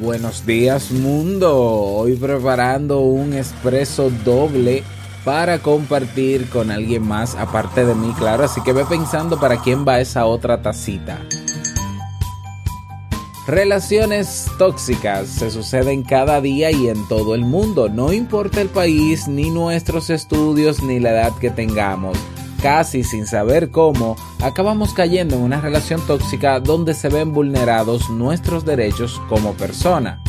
Buenos días mundo, hoy preparando un expreso doble para compartir con alguien más aparte de mí, claro, así que ve pensando para quién va esa otra tacita. Relaciones tóxicas se suceden cada día y en todo el mundo, no importa el país, ni nuestros estudios, ni la edad que tengamos casi sin saber cómo, acabamos cayendo en una relación tóxica donde se ven vulnerados nuestros derechos como persona.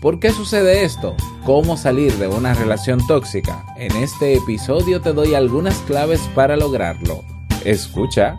¿Por qué sucede esto? ¿Cómo salir de una relación tóxica? En este episodio te doy algunas claves para lograrlo. Escucha.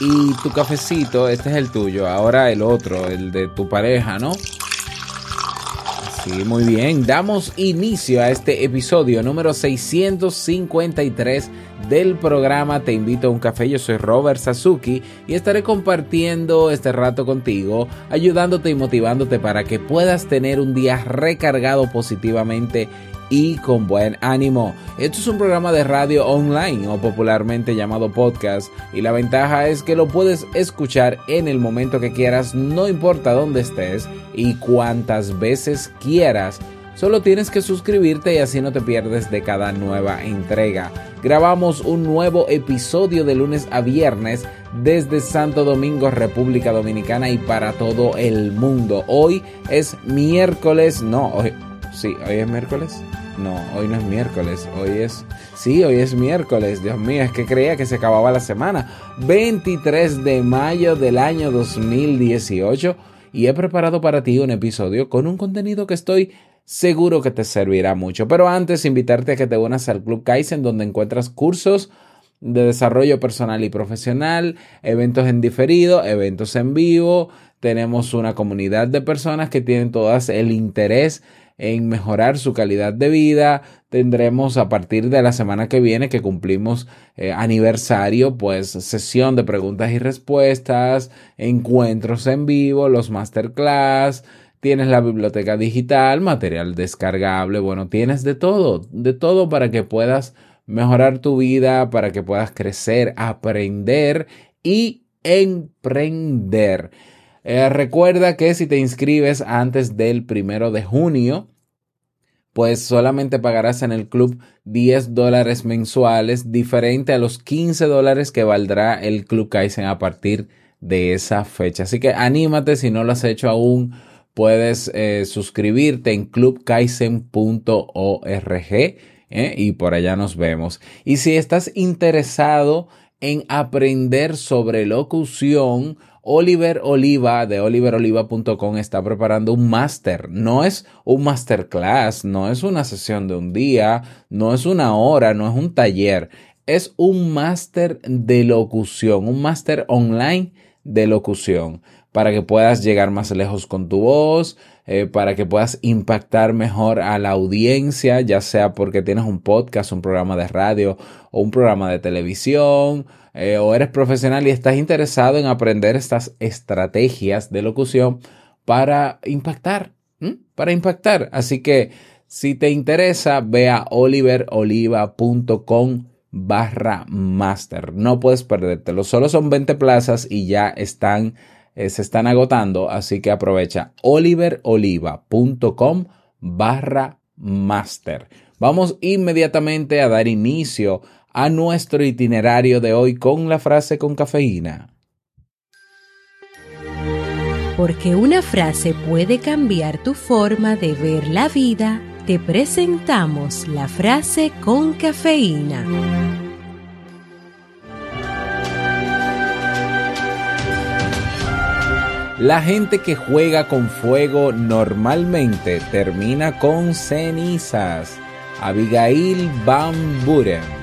y tu cafecito, este es el tuyo, ahora el otro, el de tu pareja, ¿no? Sí, muy bien. Damos inicio a este episodio número 653 del programa Te invito a un café. Yo soy Robert Sasuki y estaré compartiendo este rato contigo, ayudándote y motivándote para que puedas tener un día recargado positivamente y con buen ánimo. Esto es un programa de radio online o popularmente llamado podcast y la ventaja es que lo puedes escuchar en el momento que quieras, no importa dónde estés y cuántas veces quieras. Solo tienes que suscribirte y así no te pierdes de cada nueva entrega. Grabamos un nuevo episodio de lunes a viernes desde Santo Domingo, República Dominicana y para todo el mundo. Hoy es miércoles, no, hoy, sí, hoy es miércoles. No, hoy no es miércoles, hoy es... Sí, hoy es miércoles, Dios mío, es que creía que se acababa la semana. 23 de mayo del año 2018 y he preparado para ti un episodio con un contenido que estoy seguro que te servirá mucho. Pero antes, invitarte a que te unas al Club Kaizen donde encuentras cursos de desarrollo personal y profesional, eventos en diferido, eventos en vivo. Tenemos una comunidad de personas que tienen todas el interés en mejorar su calidad de vida. Tendremos a partir de la semana que viene que cumplimos eh, aniversario, pues sesión de preguntas y respuestas, encuentros en vivo, los masterclass, tienes la biblioteca digital, material descargable, bueno, tienes de todo, de todo para que puedas mejorar tu vida, para que puedas crecer, aprender y emprender. Eh, recuerda que si te inscribes antes del primero de junio, pues solamente pagarás en el club 10 dólares mensuales, diferente a los 15 dólares que valdrá el club Kaizen a partir de esa fecha. Así que anímate si no lo has hecho aún. Puedes eh, suscribirte en clubkaizen.org ¿eh? y por allá nos vemos. Y si estás interesado en aprender sobre locución, Oliver Oliva de oliveroliva.com está preparando un máster. No es un masterclass, no es una sesión de un día, no es una hora, no es un taller. Es un máster de locución, un máster online de locución para que puedas llegar más lejos con tu voz, eh, para que puedas impactar mejor a la audiencia, ya sea porque tienes un podcast, un programa de radio o un programa de televisión, eh, o eres profesional y estás interesado en aprender estas estrategias de locución para impactar, para impactar. Así que si te interesa, ve a oliveroliva.com barra master. No puedes perdértelo. Solo son 20 plazas y ya están eh, se están agotando, así que aprovecha oliveroliva.com barra master. Vamos inmediatamente a dar inicio a nuestro itinerario de hoy con la frase con cafeína. Porque una frase puede cambiar tu forma de ver la vida, te presentamos la frase con cafeína. La gente que juega con fuego normalmente termina con cenizas. Abigail Van Buren.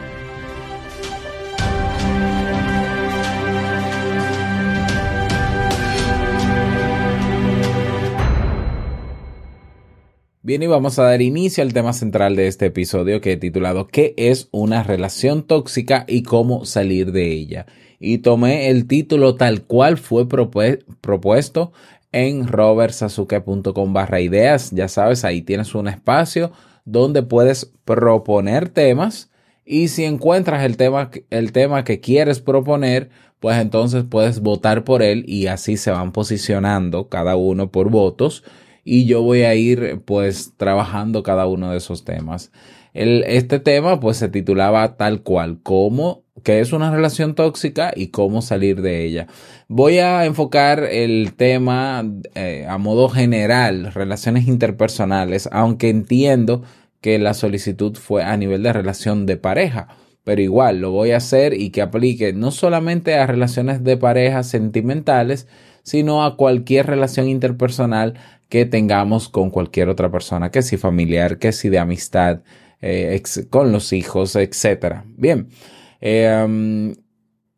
Bien, y vamos a dar inicio al tema central de este episodio que he titulado ¿Qué es una relación tóxica y cómo salir de ella? y tomé el título tal cual fue propuesto en robertsazuke.com barra ideas. Ya sabes, ahí tienes un espacio donde puedes proponer temas y si encuentras el tema, el tema que quieres proponer, pues entonces puedes votar por él y así se van posicionando cada uno por votos y yo voy a ir pues trabajando cada uno de esos temas. El, este tema pues se titulaba tal cual, cómo qué es una relación tóxica y cómo salir de ella. Voy a enfocar el tema eh, a modo general, relaciones interpersonales, aunque entiendo que la solicitud fue a nivel de relación de pareja, pero igual lo voy a hacer y que aplique no solamente a relaciones de pareja sentimentales, sino a cualquier relación interpersonal que tengamos con cualquier otra persona, que si familiar, que si de amistad, eh, con los hijos, etc. Bien. Eh,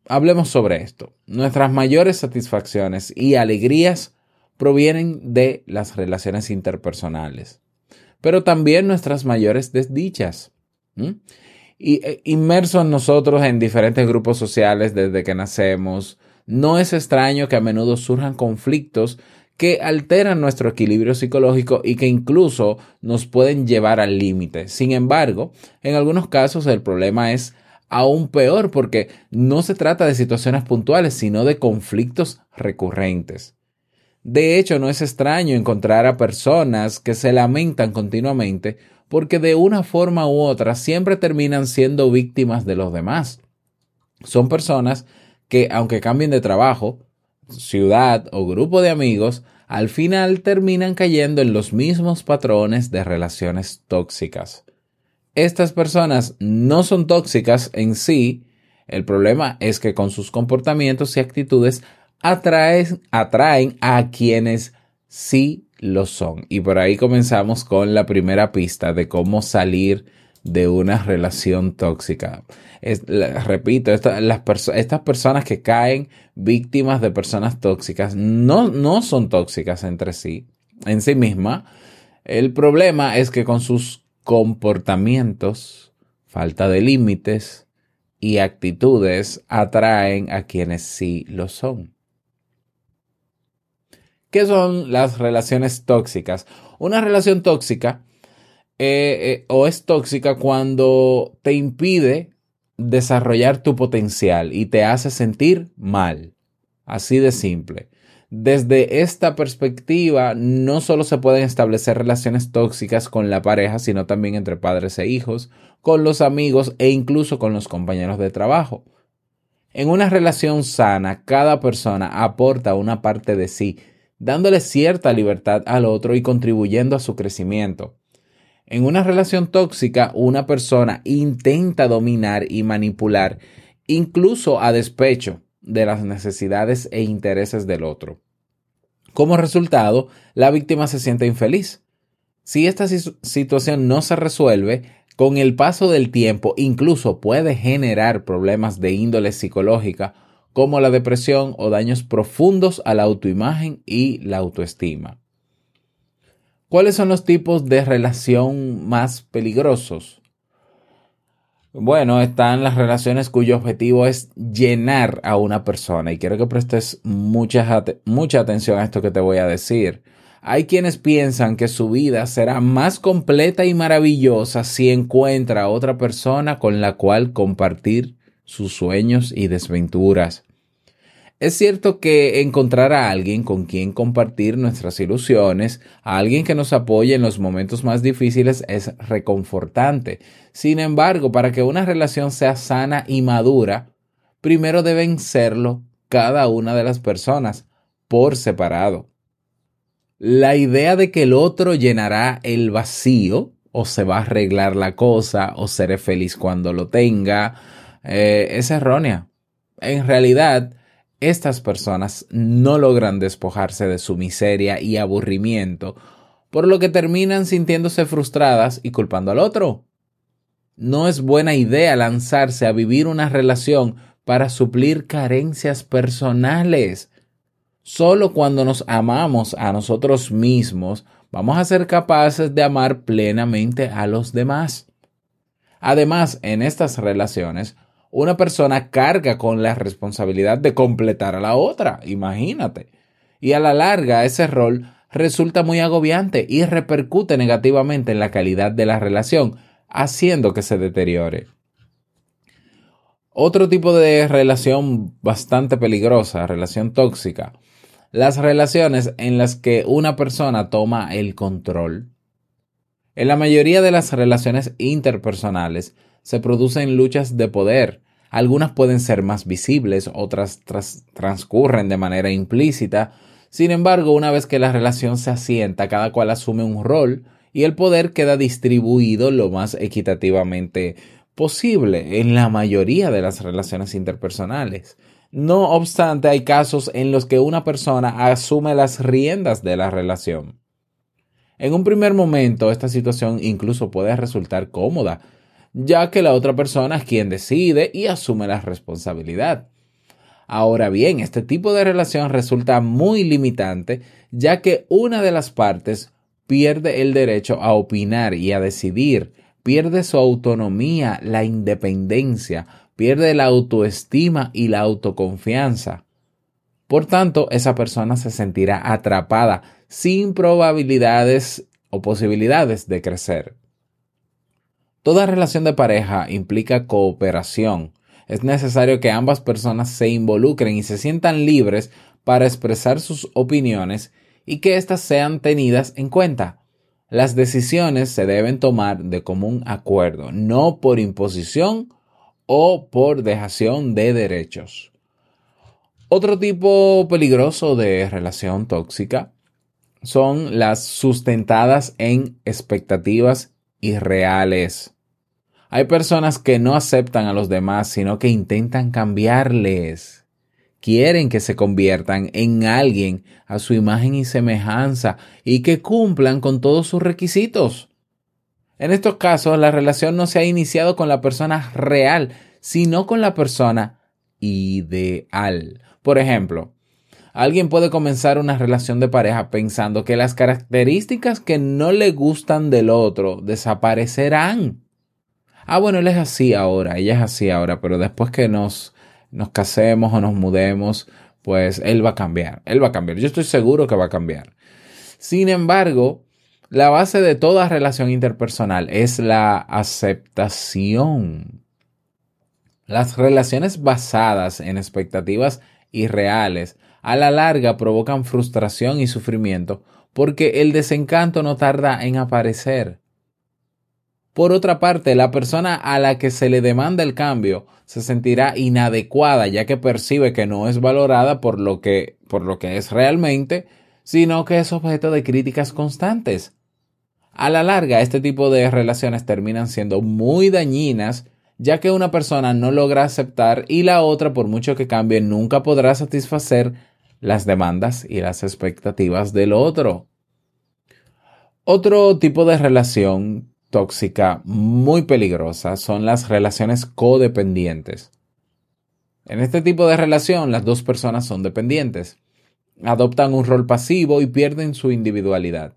hablemos sobre esto. Nuestras mayores satisfacciones y alegrías provienen de las relaciones interpersonales, pero también nuestras mayores desdichas. Y eh, inmersos nosotros en diferentes grupos sociales desde que nacemos, no es extraño que a menudo surjan conflictos que alteran nuestro equilibrio psicológico y que incluso nos pueden llevar al límite. Sin embargo, en algunos casos el problema es aún peor porque no se trata de situaciones puntuales, sino de conflictos recurrentes. De hecho, no es extraño encontrar a personas que se lamentan continuamente porque de una forma u otra siempre terminan siendo víctimas de los demás. Son personas que, aunque cambien de trabajo, ciudad o grupo de amigos, al final terminan cayendo en los mismos patrones de relaciones tóxicas estas personas no son tóxicas en sí, el problema es que con sus comportamientos y actitudes atraen, a quienes sí lo son. Y por ahí comenzamos con la primera pista de cómo salir de una relación tóxica. repito, estas personas que caen víctimas de personas tóxicas no, no son tóxicas entre sí, en sí misma. El problema es que con sus comportamientos, falta de límites y actitudes atraen a quienes sí lo son. ¿Qué son las relaciones tóxicas? Una relación tóxica eh, eh, o es tóxica cuando te impide desarrollar tu potencial y te hace sentir mal. Así de simple. Desde esta perspectiva, no solo se pueden establecer relaciones tóxicas con la pareja, sino también entre padres e hijos, con los amigos e incluso con los compañeros de trabajo. En una relación sana, cada persona aporta una parte de sí, dándole cierta libertad al otro y contribuyendo a su crecimiento. En una relación tóxica, una persona intenta dominar y manipular, incluso a despecho de las necesidades e intereses del otro. Como resultado, la víctima se siente infeliz. Si esta situación no se resuelve, con el paso del tiempo incluso puede generar problemas de índole psicológica como la depresión o daños profundos a la autoimagen y la autoestima. ¿Cuáles son los tipos de relación más peligrosos? Bueno, están las relaciones cuyo objetivo es llenar a una persona y quiero que prestes mucha, mucha atención a esto que te voy a decir. Hay quienes piensan que su vida será más completa y maravillosa si encuentra a otra persona con la cual compartir sus sueños y desventuras. Es cierto que encontrar a alguien con quien compartir nuestras ilusiones, a alguien que nos apoye en los momentos más difíciles es reconfortante. Sin embargo, para que una relación sea sana y madura, primero deben serlo cada una de las personas por separado. La idea de que el otro llenará el vacío o se va a arreglar la cosa o seré feliz cuando lo tenga eh, es errónea. En realidad, estas personas no logran despojarse de su miseria y aburrimiento, por lo que terminan sintiéndose frustradas y culpando al otro. No es buena idea lanzarse a vivir una relación para suplir carencias personales. Solo cuando nos amamos a nosotros mismos vamos a ser capaces de amar plenamente a los demás. Además, en estas relaciones, una persona carga con la responsabilidad de completar a la otra, imagínate. Y a la larga ese rol resulta muy agobiante y repercute negativamente en la calidad de la relación, haciendo que se deteriore. Otro tipo de relación bastante peligrosa, relación tóxica, las relaciones en las que una persona toma el control. En la mayoría de las relaciones interpersonales se producen luchas de poder. Algunas pueden ser más visibles, otras transcurren de manera implícita. Sin embargo, una vez que la relación se asienta, cada cual asume un rol y el poder queda distribuido lo más equitativamente posible en la mayoría de las relaciones interpersonales. No obstante, hay casos en los que una persona asume las riendas de la relación. En un primer momento, esta situación incluso puede resultar cómoda, ya que la otra persona es quien decide y asume la responsabilidad. Ahora bien, este tipo de relación resulta muy limitante, ya que una de las partes pierde el derecho a opinar y a decidir, pierde su autonomía, la independencia, pierde la autoestima y la autoconfianza. Por tanto, esa persona se sentirá atrapada sin probabilidades o posibilidades de crecer. Toda relación de pareja implica cooperación. Es necesario que ambas personas se involucren y se sientan libres para expresar sus opiniones y que éstas sean tenidas en cuenta. Las decisiones se deben tomar de común acuerdo, no por imposición o por dejación de derechos. Otro tipo peligroso de relación tóxica son las sustentadas en expectativas irreales. Hay personas que no aceptan a los demás, sino que intentan cambiarles. Quieren que se conviertan en alguien a su imagen y semejanza y que cumplan con todos sus requisitos. En estos casos, la relación no se ha iniciado con la persona real, sino con la persona ideal. Por ejemplo, alguien puede comenzar una relación de pareja pensando que las características que no le gustan del otro desaparecerán. Ah, bueno, él es así ahora, ella es así ahora, pero después que nos, nos casemos o nos mudemos, pues él va a cambiar, él va a cambiar. Yo estoy seguro que va a cambiar. Sin embargo, la base de toda relación interpersonal es la aceptación. Las relaciones basadas en expectativas irreales a la larga provocan frustración y sufrimiento porque el desencanto no tarda en aparecer. Por otra parte, la persona a la que se le demanda el cambio se sentirá inadecuada ya que percibe que no es valorada por lo que, por lo que es realmente, sino que es objeto de críticas constantes. A la larga, este tipo de relaciones terminan siendo muy dañinas, ya que una persona no logra aceptar y la otra, por mucho que cambie, nunca podrá satisfacer las demandas y las expectativas del otro. Otro tipo de relación tóxica muy peligrosa son las relaciones codependientes. En este tipo de relación, las dos personas son dependientes, adoptan un rol pasivo y pierden su individualidad.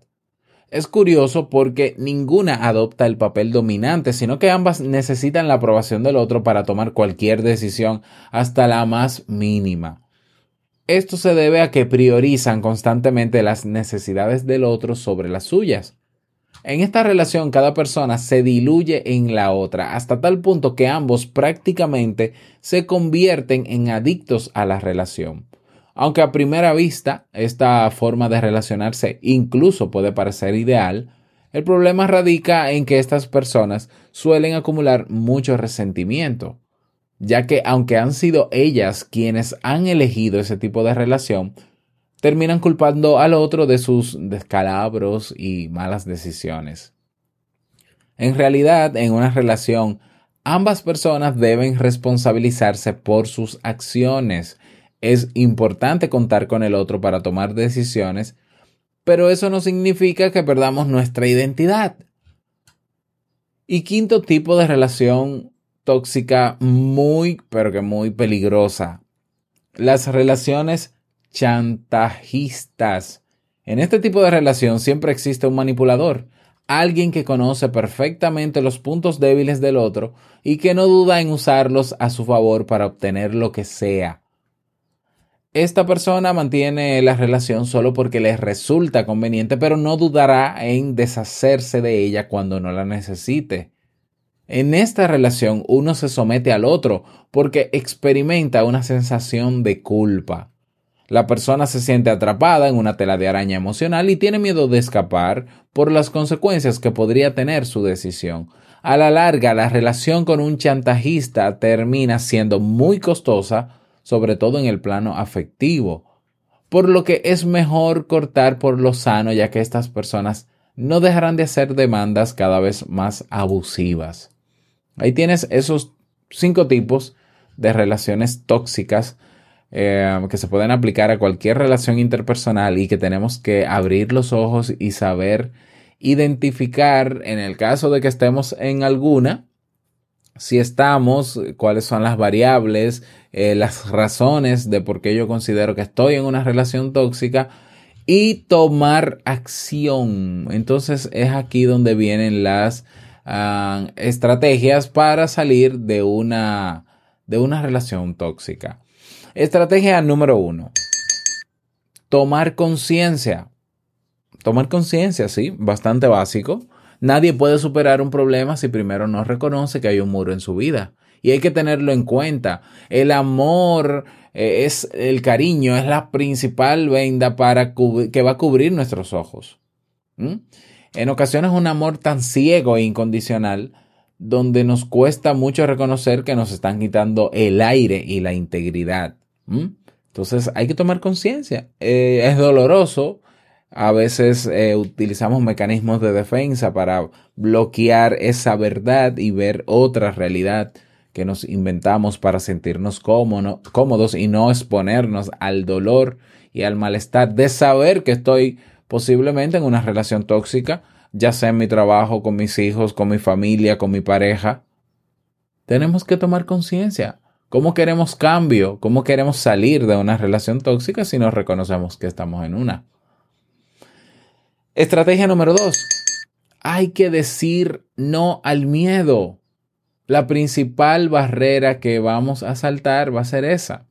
Es curioso porque ninguna adopta el papel dominante, sino que ambas necesitan la aprobación del otro para tomar cualquier decisión, hasta la más mínima. Esto se debe a que priorizan constantemente las necesidades del otro sobre las suyas. En esta relación cada persona se diluye en la otra hasta tal punto que ambos prácticamente se convierten en adictos a la relación. Aunque a primera vista esta forma de relacionarse incluso puede parecer ideal, el problema radica en que estas personas suelen acumular mucho resentimiento, ya que aunque han sido ellas quienes han elegido ese tipo de relación, terminan culpando al otro de sus descalabros y malas decisiones. En realidad, en una relación, ambas personas deben responsabilizarse por sus acciones. Es importante contar con el otro para tomar decisiones, pero eso no significa que perdamos nuestra identidad. Y quinto tipo de relación tóxica muy, pero que muy peligrosa. Las relaciones chantajistas. En este tipo de relación siempre existe un manipulador, alguien que conoce perfectamente los puntos débiles del otro y que no duda en usarlos a su favor para obtener lo que sea. Esta persona mantiene la relación solo porque le resulta conveniente, pero no dudará en deshacerse de ella cuando no la necesite. En esta relación uno se somete al otro porque experimenta una sensación de culpa. La persona se siente atrapada en una tela de araña emocional y tiene miedo de escapar por las consecuencias que podría tener su decisión. A la larga, la relación con un chantajista termina siendo muy costosa, sobre todo en el plano afectivo, por lo que es mejor cortar por lo sano ya que estas personas no dejarán de hacer demandas cada vez más abusivas. Ahí tienes esos cinco tipos de relaciones tóxicas eh, que se pueden aplicar a cualquier relación interpersonal y que tenemos que abrir los ojos y saber identificar en el caso de que estemos en alguna, si estamos, cuáles son las variables, eh, las razones de por qué yo considero que estoy en una relación tóxica y tomar acción. Entonces es aquí donde vienen las ah, estrategias para salir de una, de una relación tóxica. Estrategia número uno. Tomar conciencia. Tomar conciencia, sí, bastante básico. Nadie puede superar un problema si primero no reconoce que hay un muro en su vida. Y hay que tenerlo en cuenta. El amor eh, es el cariño, es la principal venda para que va a cubrir nuestros ojos. En ocasiones un amor tan ciego e incondicional donde nos cuesta mucho reconocer que nos están quitando el aire y la integridad. Entonces hay que tomar conciencia. Eh, es doloroso. A veces eh, utilizamos mecanismos de defensa para bloquear esa verdad y ver otra realidad que nos inventamos para sentirnos cómodos y no exponernos al dolor y al malestar de saber que estoy posiblemente en una relación tóxica, ya sea en mi trabajo, con mis hijos, con mi familia, con mi pareja. Tenemos que tomar conciencia. ¿Cómo queremos cambio? ¿Cómo queremos salir de una relación tóxica si no reconocemos que estamos en una? Estrategia número dos. Hay que decir no al miedo. La principal barrera que vamos a saltar va a ser esa.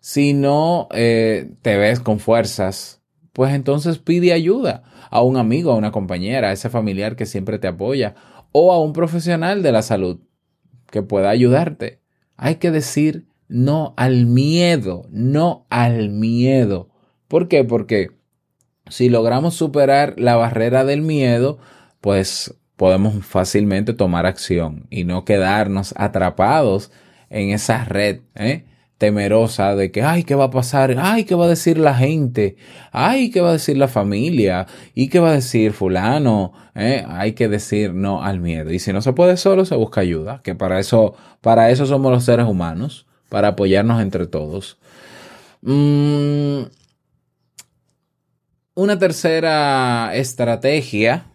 Si no eh, te ves con fuerzas, pues entonces pide ayuda a un amigo, a una compañera, a ese familiar que siempre te apoya o a un profesional de la salud que pueda ayudarte. Hay que decir no al miedo, no al miedo. ¿Por qué? Porque si logramos superar la barrera del miedo, pues podemos fácilmente tomar acción y no quedarnos atrapados en esa red ¿eh? Temerosa de que, ay, ¿qué va a pasar? Ay, ¿qué va a decir la gente? Ay, ¿qué va a decir la familia? ¿Y qué va a decir fulano? ¿Eh? Hay que decir no al miedo. Y si no se puede solo, se busca ayuda, que para eso, para eso somos los seres humanos, para apoyarnos entre todos. Mm, una tercera estrategia.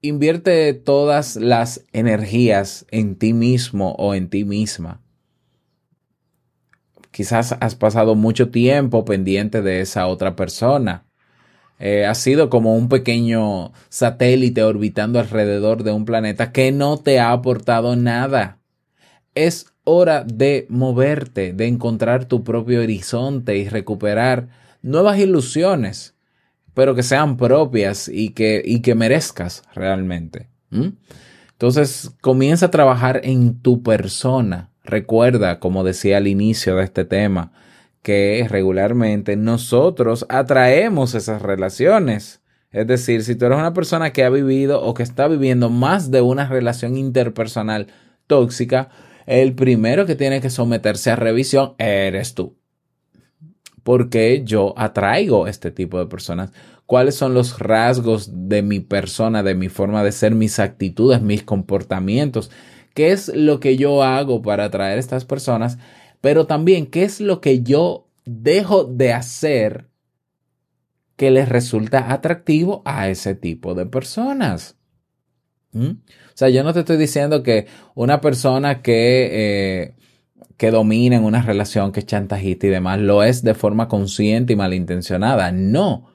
Invierte todas las energías en ti mismo o en ti misma. Quizás has pasado mucho tiempo pendiente de esa otra persona eh, ha sido como un pequeño satélite orbitando alrededor de un planeta que no te ha aportado nada. Es hora de moverte, de encontrar tu propio horizonte y recuperar nuevas ilusiones, pero que sean propias y que, y que merezcas realmente. Entonces, comienza a trabajar en tu persona. Recuerda, como decía al inicio de este tema, que regularmente nosotros atraemos esas relaciones. Es decir, si tú eres una persona que ha vivido o que está viviendo más de una relación interpersonal tóxica, el primero que tiene que someterse a revisión eres tú. por qué yo atraigo este tipo de personas, cuáles son los rasgos de mi persona, de mi forma de ser, mis actitudes, mis comportamientos, qué es lo que yo hago para atraer a estas personas, pero también qué es lo que yo dejo de hacer que les resulta atractivo a ese tipo de personas. ¿Mm? O sea, yo no te estoy diciendo que una persona que, eh, que domina en una relación, que es chantajista y demás, lo es de forma consciente y malintencionada. No.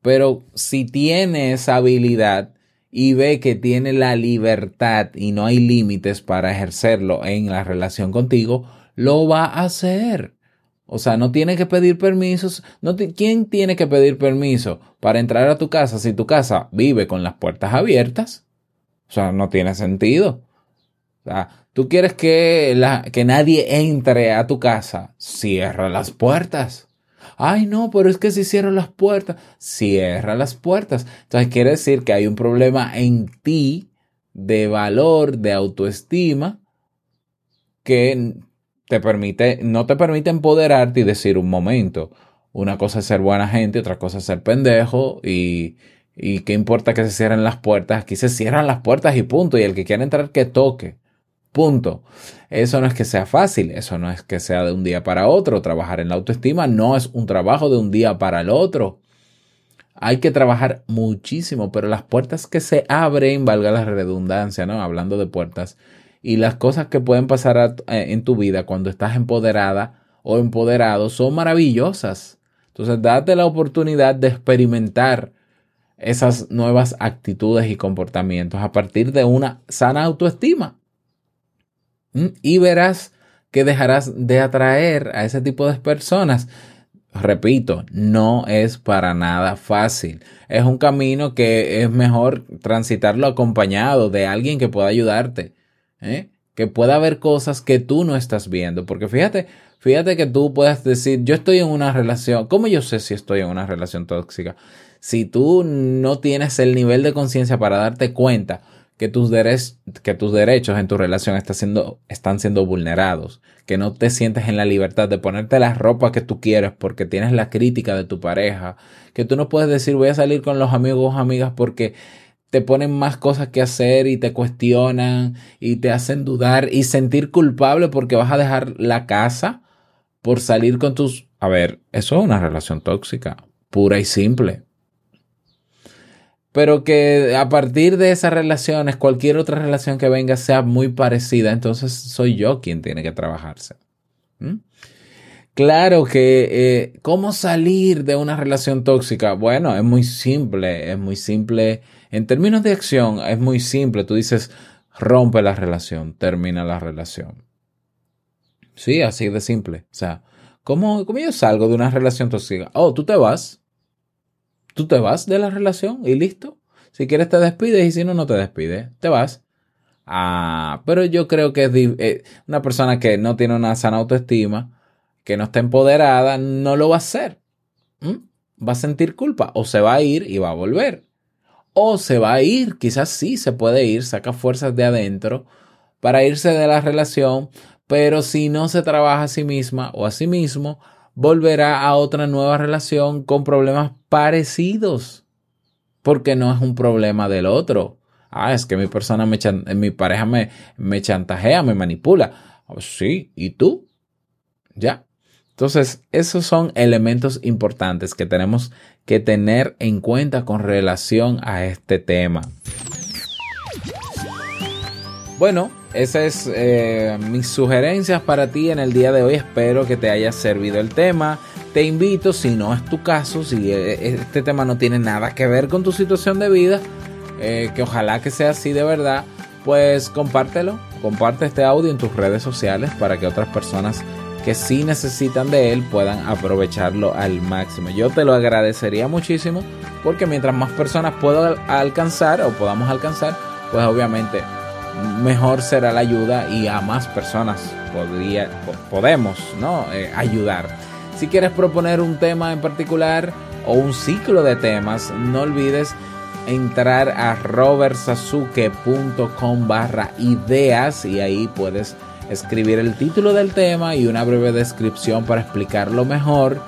Pero si tiene esa habilidad y ve que tiene la libertad y no hay límites para ejercerlo en la relación contigo, lo va a hacer. O sea, no tiene que pedir permisos. No ¿Quién tiene que pedir permiso para entrar a tu casa si tu casa vive con las puertas abiertas? O sea, no tiene sentido. O sea, tú quieres que, la, que nadie entre a tu casa, cierra las puertas. Ay, no, pero es que si cierro las puertas, cierra las puertas. Entonces quiere decir que hay un problema en ti de valor, de autoestima, que te permite, no te permite empoderarte y decir un momento. Una cosa es ser buena gente, otra cosa es ser pendejo y, y qué importa que se cierren las puertas. Aquí se cierran las puertas y punto. Y el que quiera entrar, que toque. Punto. Eso no es que sea fácil, eso no es que sea de un día para otro. Trabajar en la autoestima no es un trabajo de un día para el otro. Hay que trabajar muchísimo, pero las puertas que se abren, valga la redundancia, ¿no? Hablando de puertas, y las cosas que pueden pasar eh, en tu vida cuando estás empoderada o empoderado son maravillosas. Entonces, date la oportunidad de experimentar esas nuevas actitudes y comportamientos a partir de una sana autoestima. Y verás que dejarás de atraer a ese tipo de personas. Repito, no es para nada fácil. Es un camino que es mejor transitarlo acompañado de alguien que pueda ayudarte ¿eh? que pueda haber cosas que tú no estás viendo. Porque fíjate, fíjate que tú puedas decir, yo estoy en una relación, ¿cómo yo sé si estoy en una relación tóxica? Si tú no tienes el nivel de conciencia para darte cuenta que tus, que tus derechos en tu relación están siendo, vulnerados, que no te sientes en la libertad de ponerte la ropa que tú quieres porque tienes la crítica de tu pareja, que tú no puedes decir voy a salir con los amigos o amigas porque te ponen más cosas que hacer y te cuestionan y te hacen dudar y sentir culpable porque vas a dejar la casa por salir con tus... A ver, eso es una relación tóxica, pura y simple. Pero que a partir de esas relaciones, cualquier otra relación que venga sea muy parecida, entonces soy yo quien tiene que trabajarse. ¿Mm? Claro que, eh, ¿cómo salir de una relación tóxica? Bueno, es muy simple, es muy simple en términos de acción, es muy simple. Tú dices, rompe la relación, termina la relación. Sí, así de simple. O sea, ¿cómo, ¿cómo yo salgo de una relación tóxica? Oh, tú te vas. Tú te vas de la relación y listo. Si quieres te despides y si no, no te despides. Te vas. Ah, pero yo creo que es eh, una persona que no tiene una sana autoestima, que no está empoderada, no lo va a hacer. ¿Mm? Va a sentir culpa o se va a ir y va a volver o se va a ir, quizás sí se puede ir, saca fuerzas de adentro para irse de la relación, pero si no se trabaja a sí misma o a sí mismo, volverá a otra nueva relación con problemas parecidos, porque no es un problema del otro. Ah, es que mi persona, me mi pareja me, me chantajea, me manipula. Oh, sí, ¿y tú? Ya. Entonces, esos son elementos importantes que tenemos que tener en cuenta con relación a este tema. Bueno, esas es eh, mis sugerencias para ti en el día de hoy. Espero que te haya servido el tema. Te invito, si no es tu caso, si eh, este tema no tiene nada que ver con tu situación de vida, eh, que ojalá que sea así de verdad, pues compártelo. Comparte este audio en tus redes sociales para que otras personas que sí necesitan de él puedan aprovecharlo al máximo. Yo te lo agradecería muchísimo porque mientras más personas puedan alcanzar o podamos alcanzar, pues obviamente mejor será la ayuda y a más personas podría, podemos ¿no? Eh, ayudar. Si quieres proponer un tema en particular o un ciclo de temas, no olvides entrar a robertsazuke.com barra ideas y ahí puedes escribir el título del tema y una breve descripción para explicarlo mejor,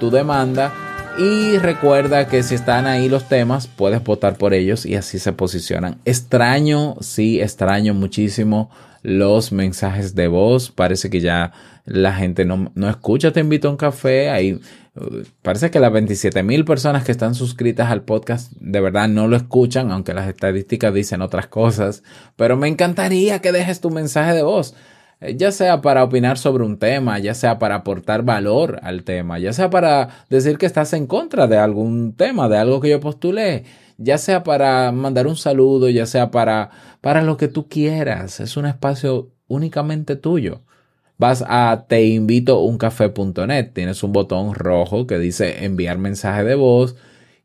tu demanda. Y recuerda que si están ahí los temas, puedes votar por ellos y así se posicionan. Extraño, sí, extraño muchísimo los mensajes de voz. Parece que ya la gente no, no escucha Te invito a un café. Ahí uh, parece que las 27 mil personas que están suscritas al podcast de verdad no lo escuchan, aunque las estadísticas dicen otras cosas. Pero me encantaría que dejes tu mensaje de voz ya sea para opinar sobre un tema, ya sea para aportar valor al tema, ya sea para decir que estás en contra de algún tema, de algo que yo postulé, ya sea para mandar un saludo, ya sea para, para lo que tú quieras. Es un espacio únicamente tuyo. Vas a teinvitouncafé.net, tienes un botón rojo que dice enviar mensaje de voz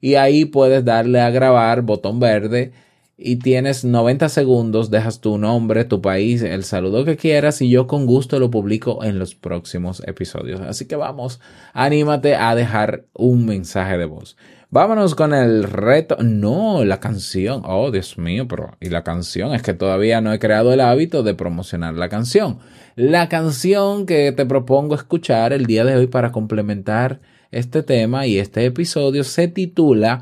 y ahí puedes darle a grabar, botón verde, y tienes 90 segundos, dejas tu nombre, tu país, el saludo que quieras y yo con gusto lo publico en los próximos episodios. Así que vamos, anímate a dejar un mensaje de voz. Vámonos con el reto. No, la canción. Oh, Dios mío, pero. Y la canción es que todavía no he creado el hábito de promocionar la canción. La canción que te propongo escuchar el día de hoy para complementar este tema y este episodio se titula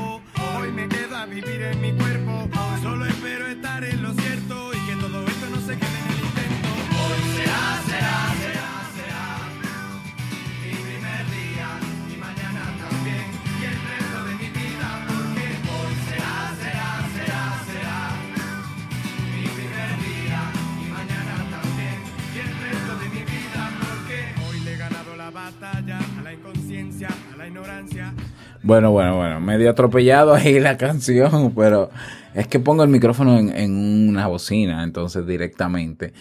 Bueno, bueno, bueno, medio atropellado ahí la canción, pero es que pongo el micrófono en, una bocina, entonces directamente.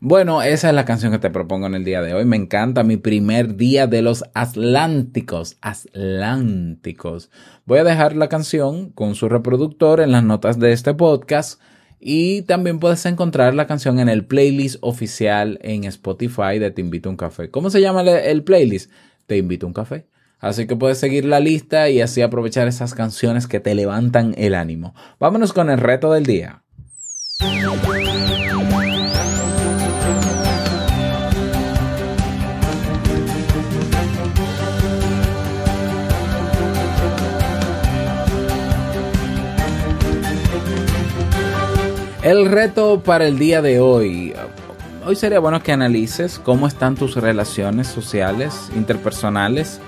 Bueno, esa es la canción que te propongo en el día de hoy. Me encanta mi primer día de los Atlánticos. Atlánticos. Voy a dejar la canción con su reproductor en las notas de este podcast. Y también puedes encontrar la canción en el playlist oficial en Spotify de Te Invito a un Café. ¿Cómo se llama el, el playlist? Te Invito a un Café. Así que puedes seguir la lista y así aprovechar esas canciones que te levantan el ánimo. Vámonos con el reto del día. El reto para el día de hoy. Hoy sería bueno que analices cómo están tus relaciones sociales, interpersonales,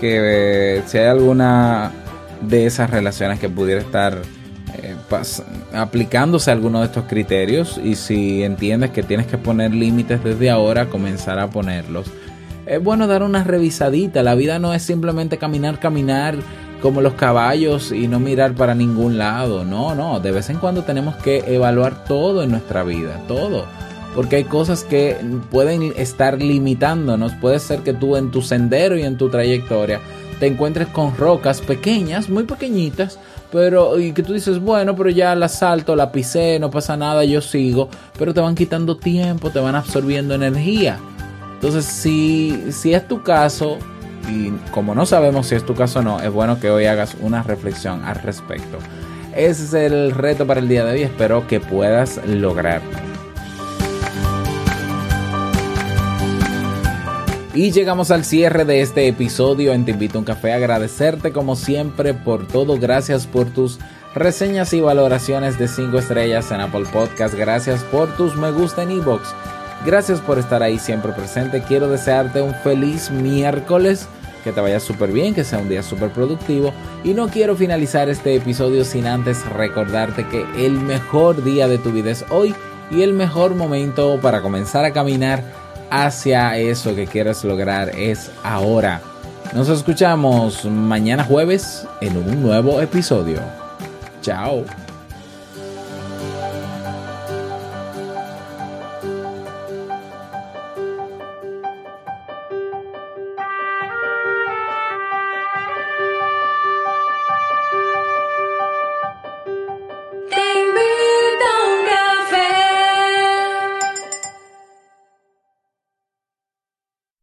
que eh, si hay alguna de esas relaciones que pudiera estar eh, aplicándose a alguno de estos criterios y si entiendes que tienes que poner límites desde ahora, comenzar a ponerlos. Es bueno dar una revisadita, la vida no es simplemente caminar, caminar como los caballos y no mirar para ningún lado, no, no, de vez en cuando tenemos que evaluar todo en nuestra vida, todo porque hay cosas que pueden estar limitándonos. Puede ser que tú en tu sendero y en tu trayectoria te encuentres con rocas pequeñas, muy pequeñitas, pero y que tú dices, bueno, pero ya la salto, la pisé, no pasa nada, yo sigo, pero te van quitando tiempo, te van absorbiendo energía. Entonces, si, si es tu caso, y como no sabemos si es tu caso o no, es bueno que hoy hagas una reflexión al respecto. Ese es el reto para el día de hoy, espero que puedas lograrlo. Y llegamos al cierre de este episodio en Te Invito a un Café. Agradecerte como siempre por todo. Gracias por tus reseñas y valoraciones de 5 estrellas en Apple Podcast. Gracias por tus me gusta en iBox. Gracias por estar ahí siempre presente. Quiero desearte un feliz miércoles. Que te vaya súper bien, que sea un día súper productivo. Y no quiero finalizar este episodio sin antes recordarte que el mejor día de tu vida es hoy y el mejor momento para comenzar a caminar hacia eso que quieres lograr es ahora. Nos escuchamos mañana jueves en un nuevo episodio. Chao.